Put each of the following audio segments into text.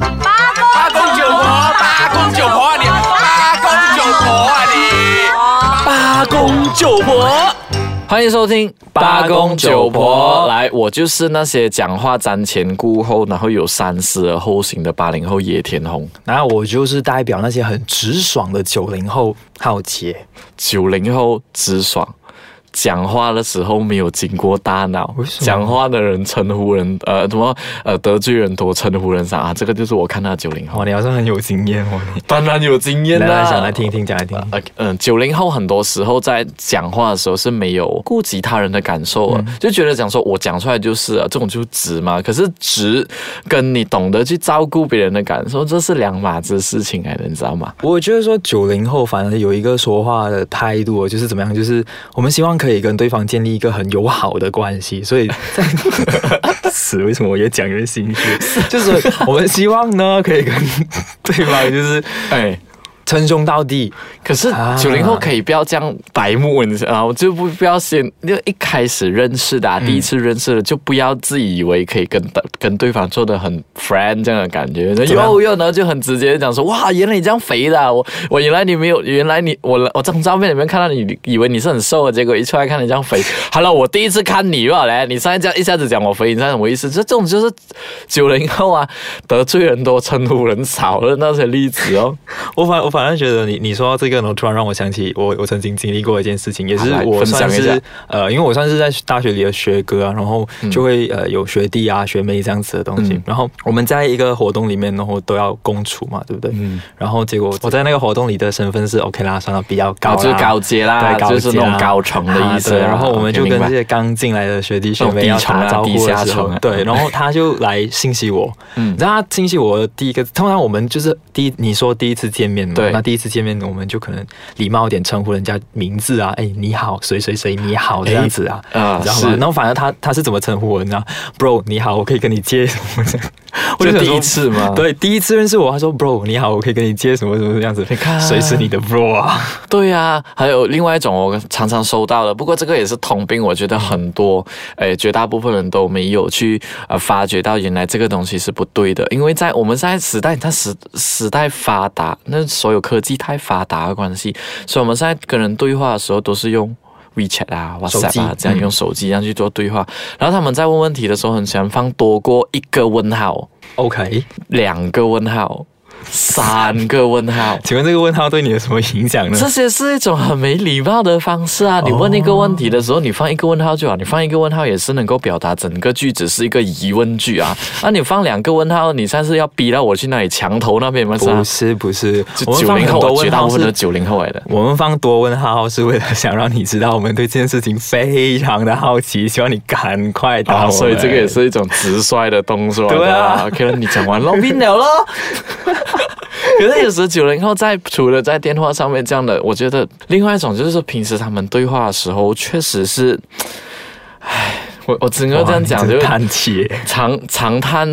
八公九婆，八公九婆啊你，八公九婆啊你，八公九婆，欢迎收听八公九婆。来，我就是那些讲话瞻前顾后，然后有三思而后行的八零后野田红。然后我就是代表那些很直爽的九零后浩杰。九零后直爽，讲话的时候没有经过大脑讲话的人称呼人呃什么呃得罪人多称呼人少啊，这个就是我看到九零后哇，，你好像很有经验哦。当然有经验啦。来来，想来听一听，讲来听。呃嗯，九零后很多时候在讲话的时候是没有顾及他人的感受啊，就觉得讲说我讲出来就是啊，这种就是直嘛。可是直跟你懂得去照顾别人的感受，这是两码子事情来的，你知道吗？我觉得说九零后反而有一个说话的态度，就是怎么样，就是我们希望可以跟对方建立一个很友好的关系，所以在 此为什么我越讲越心虚？就是我们希望呢，可以跟对方就是哎。称兄道弟，可是啊九零后可以不要这样白目，你知道吗？就不不要先就一开始认识的、啊，第一次认识的就不要自以为可以跟跟对方做的很 friend 这样的感觉，又又呢就很直接地讲说哇，原来你这样肥的啊、我我原来你没有，原来你我我这张照片里面看到你，以为你是很瘦的，结果一出来看你这样肥。好了，我第一次看你吧，来，你现在这样一下子讲我肥，你知道什么意思？这这种就是九零后啊，得罪人多称呼人少的那些例子哦。我反我反而觉得你你说到这个呢，突然让我想起我我曾经经历过一件事情，也是我算是呃，因为我算是在大学里的学哥啊，然后就会、呃有学弟啊学妹这样子的东西，嗯。然后我们在一个活动里面，然后都要共处嘛，对不对？嗯。然后结果我在那个活动里的身份是 OK 啦，算了比较高啦，高就是高阶啦，对，高就是那种阶高层的意思啊。啊对然后我们就跟这些刚进来的学弟学妹要打招呼的时候啊，对，然后他就来信息我，嗯。嗯，然后他信息我的第一个，通常我们就是第一，你说第一次见面嘛，对那第一次见面我们就可能礼貌一点称呼人家名字啊，哎，你好，谁谁谁，你好这样子啊？然后反正他他是怎么称呼我，你知道，bro 你好，我可以跟你借什么我就第一次嘛对，第一次认识我，他说 bro 你好，我可以跟你接什么什么这样子，你看谁是你的 bro 啊？对呀、还有另外一种我常常收到的，不过这个也是通病，我觉得很多，诶，绝大部分人都没有去呃发觉到原来这个东西是不对的，因为在我们现在时代，它时时代发达，那所有科技太发达的关系，所以我们现在跟人对话的时候都是用。WeChat 啊，WhatsApp 啊，这样嗯用手机这样去做对话，然后他们在问问题的时候，很喜欢放多过一个问号、OK，两个问号、三个问号。请问这个问号对你有什么影响呢？这些是一种很没礼貌的方式啊！你问一个问题的时候，你放一个问号就好，你放一个问号也是能够表达整个句子是一个疑问句啊。那你放两个问号，你现在是要逼到我去那里墙头那边吗？不是不是，九零后，绝大部分都九零后来的。我们放多问号是为了想让你知道我们对这件事情非常的好奇，希望你赶快答我啊，所以这个也是一种直率的动作。对啊，OK 了，你讲完了，拼了咯。可是有时九零后在除了在电话上面这样的，我觉得另外一种就是说，平时他们对话的时候，确实是，唉，我我只能够这样讲，就是叹气。长长叹，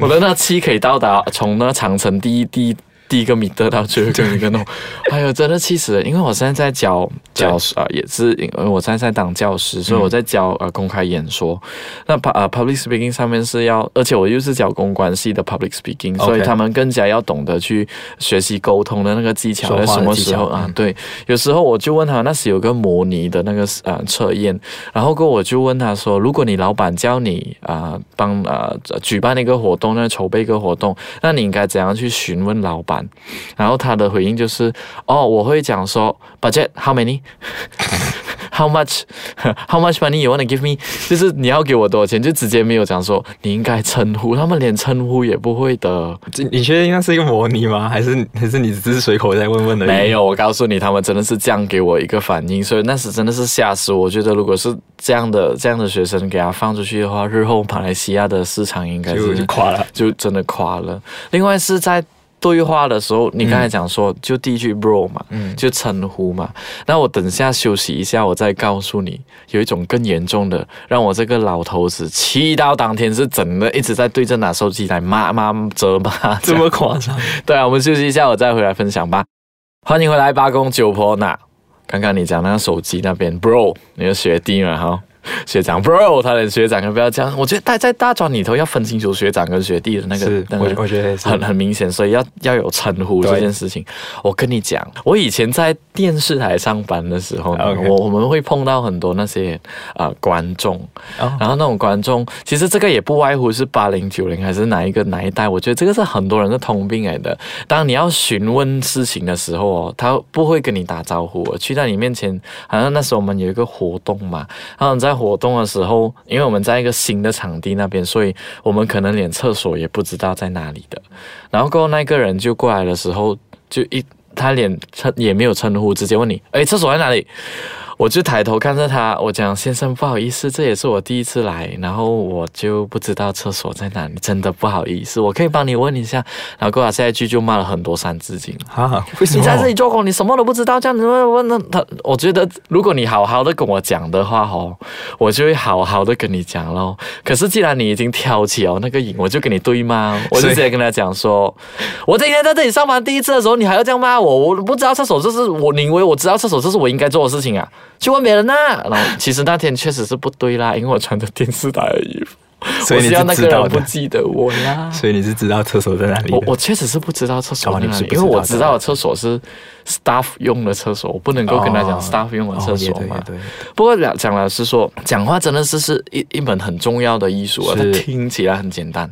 我的那气可以到达从那长城第一第一第一个米得到最后一个米的那种，哎呦，真的气死了！因为我现在在教教啊、呃，也是因为我现在在当教师，所以我在教呃公开演说。那 pu 呃 public speaking 上面是要，而且我又是教公关系的 public speaking，所以他们更加要懂得去学习沟通的那个技巧，的在什么时候啊？嗯对，有时候我就问他，那时有个模拟的那个呃测验，然后过我就问他说，如果你老板叫你啊、帮啊、举办一个活动，那筹备一个活动，那你应该怎样去询问老板？然后他的回应就是，哦，我会讲说，budget how many？How much? How much money you want to give me？就是你要给我多少钱，就直接没有讲说你应该称呼，他们连称呼也不会的。这你确定那是一个模拟吗？还是还是你只是随口在问问的？没有，我告诉你，他们真的是这样给我一个反应，所以那时真的是吓死我。我觉得如果是这样的这样的学生给他放出去的话，日后马来西亚的市场应该是就垮了。就真的垮了。另外是在对话的时候，你刚才讲说，就第一句 bro 嘛，嗯就称呼嘛。那我等下休息一下，我再告诉你，有一种更严重的，让我这个老头子气到当天是整个一直在对着拿手机来骂骂责骂，这么夸张？对啊，我们休息一下，我再回来分享吧。欢迎回来，八公九婆那。刚刚你讲那个手机那边，bro，你的学弟嘛哈。学长。Bro，他的学长要不要这样？我觉得在在大专里头要分清楚学长跟学弟的那个是，那个我我觉得很很明显，所以要要有称呼这件事情。我跟你讲，我以前在电视台上班的时候我我们会碰到很多那些啊、呃观众，哦。然后那种观众，其实这个也不外乎是八零九零还是哪一个哪一代，我觉得这个是很多人的通病来的。当你要询问事情的时候哦，他不会跟你打招呼哦，去到你面前，好像那时候我们有一个活动嘛，然后在活动的时候，因为我们在一个新的场地那边，所以我们可能连厕所也不知道在哪里的。然后过后那个人就过来的时候，就一他连称也没有称呼，直接问你，哎，厕所在哪里？我就抬头看着他，我讲先生不好意思，这也是我第一次来，然后我就不知道厕所在哪里，真的不好意思，我可以帮你问一下。然后过了下一句就骂了很多三字经。啊，为什么？你在这里做工，你什么都不知道，这样子问问那他，我觉得如果你好好的跟我讲的话哦，我就会好好的跟你讲咯。可是既然你已经挑起哦那个瘾，我就跟你对骂哦，我就直接跟他讲说，我今天在这里上班第一次的时候，你还要这样骂我，我不知道厕所，这是我，你以为我知道厕所，这是我应该做的事情啊？去问别人呐、然后其实那天确实是不对啦，因为我穿着电视台的衣服，所以你是知道不记得我啦。所以你是知道厕所在哪里。我我确实是不知道厕所在哪里，因为我知道厕所是 staff 用的厕所，我不能够跟他讲哦 staff 用的厕所嘛。对也对不过讲讲老实说，讲话真的是是一一门很重要的艺术啊，它听起来很简单，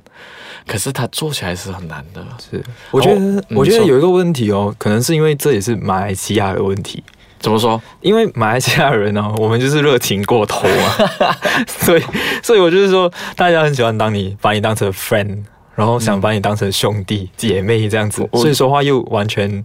可是它做起来是很难的。是，我觉得，嗯我觉得有一个问题哦，可能是因为这也是马来西亚的问题。怎么说？因为马来西亚人哦，我们就是热情过头啊，所以，所以我就是说，大家很喜欢当你把你当成 friend，然后想把你当成兄弟、姐妹这样子，所以说话又完全。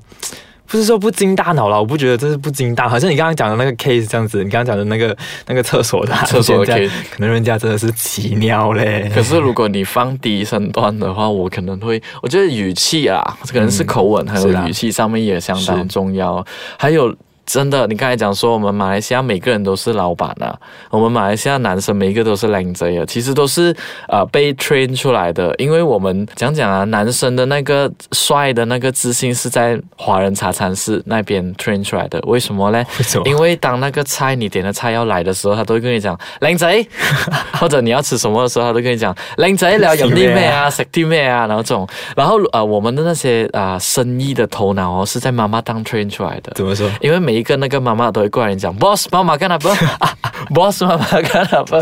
不是说不经大脑了，我不觉得这是不经大，好像你刚刚讲的那个 case 这样子，你刚刚讲的那个那个厕所的厕所可能人家真的是奇尿嘞。可是如果你放低身段的话，我可能会，我觉得语气啊，可能是口吻还有语气上面也相当重要，还有。真的，你刚才讲说我们马来西亚每个人都是老板啊，我们马来西亚男生每一个都是靓仔啊，其实都是呃被 train 出来的，因为我们讲讲啊，男生的那个帅的那个自信是在华人茶餐室那边 train 出来的，为什么呢？为什么？因为当那个菜你点的菜要来的时候，他都会跟你讲靓仔，或者你要吃什么的时候，他都跟你讲靓仔，你要飲啲 咩啊，食啲咩啊，然后这种，然后呃，我们的那些啊、呃生意的头脑哦，是在妈妈当 train 出来的。怎么说？因为每一個那个妈妈都会过来讲，boss 媽媽幹哪不，boss 媽媽幹哪不。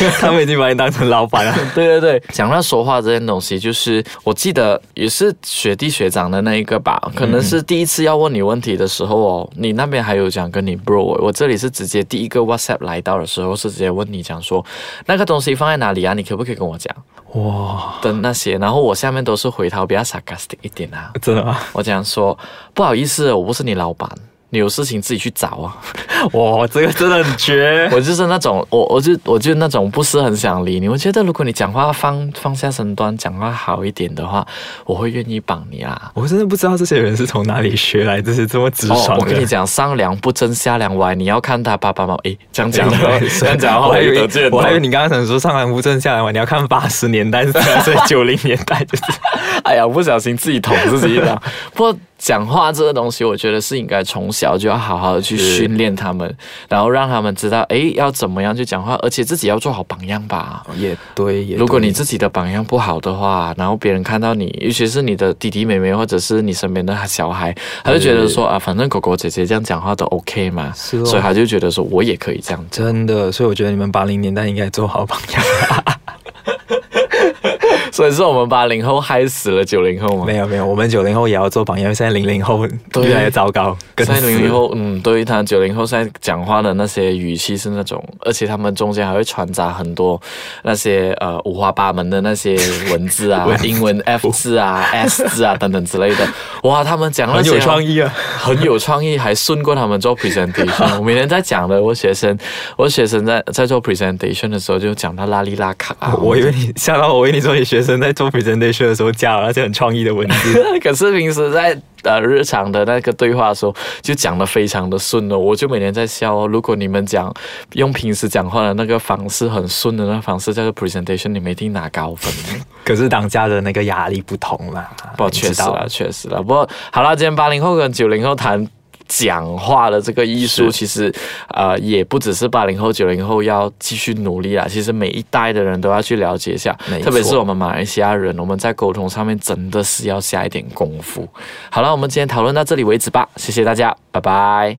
他们已经把你当成老板了。对对对，讲到说话这件东西，就是我记得也是学弟学长的那一个吧，可能是第一次要问你问题的时候哦，你那边还有讲跟你 bro，我这里是直接第一个 WhatsApp 来到的时候是直接问你讲说那个东西放在哪里啊，你可不可以跟我讲哇，的那些，然后我下面都是回答比较 sarcastic 一点啊，真的吗？我讲说不好意思，我不是你老板。你有事情自己去找啊！哇，这个真的很绝。我就是那种，我我就我就那种不是很想理你。我觉得如果你讲话放放下身段，讲话好一点的话，我会愿意帮你啦。我真的不知道这些人是从哪里学来这些这么直爽。哦我跟你讲，上梁不正下梁歪，你要看他爸爸妈妈。诶，这样讲的，这样讲的话我还以為會得罪人我还你刚刚想说上梁不正下梁歪，你要看八十年代，所以九零年代就是。哎呀，不小心自己捅自己一刀。不過講話這個東西，我觉得是应该从小就要好好的去训练他们，然后让他们知道，哎，要怎么样去讲话，而且自己要做好榜样吧。也对，如果你自己的榜样不好的话，然后别人看到你，尤其是你的弟弟妹妹或者是你身边的小孩，他就觉得说啊，反正狗狗姐姐这样讲话都 OK 嘛，是哦所以他就觉得说我也可以这样。真的，所以我觉得你们八零年代应该做好榜樣。所以是我们八零后害死了九零后吗？没有没有，我们九零后也要做榜样，因為現在零零後對越来越糟糕。现在零零后，嗯，对于他九零后现在讲话的那些语气是那种，而且他们中间还会穿插很多那些呃五花八门的那些文字啊，英文 F 字啊、S 字啊等等之类的。哇，他们讲那很有创意啊！很有创意，还顺过他们做 presentation。我每天在讲的，我学生，我学生在在做 presentation 的时候就讲到拉里拉卡啊。我以为你吓到我，我以为你说你学生在做 presentation 的时候加了那些很创意的文字。可是平时在呃日常的那个对话的时候，就讲的非常的顺哦。我就每天在笑哦。如果你们讲用平时讲话的那个方式很顺的那个方式，叫做 presentation，你们一定拿高分。可是当家的那个压力不同啦。不過你知道確實啦，確實啦。不过好啦，今天八零后跟九零後談。讲话的这个艺术，其实呃也不只是八零后、九零后要继续努力啊，其实每一代的人都要去了解一下特别是我们马来西亚人，我们在沟通上面真的是要下一点功夫。好了，我们今天讨论到这里为止吧，谢谢大家，拜拜。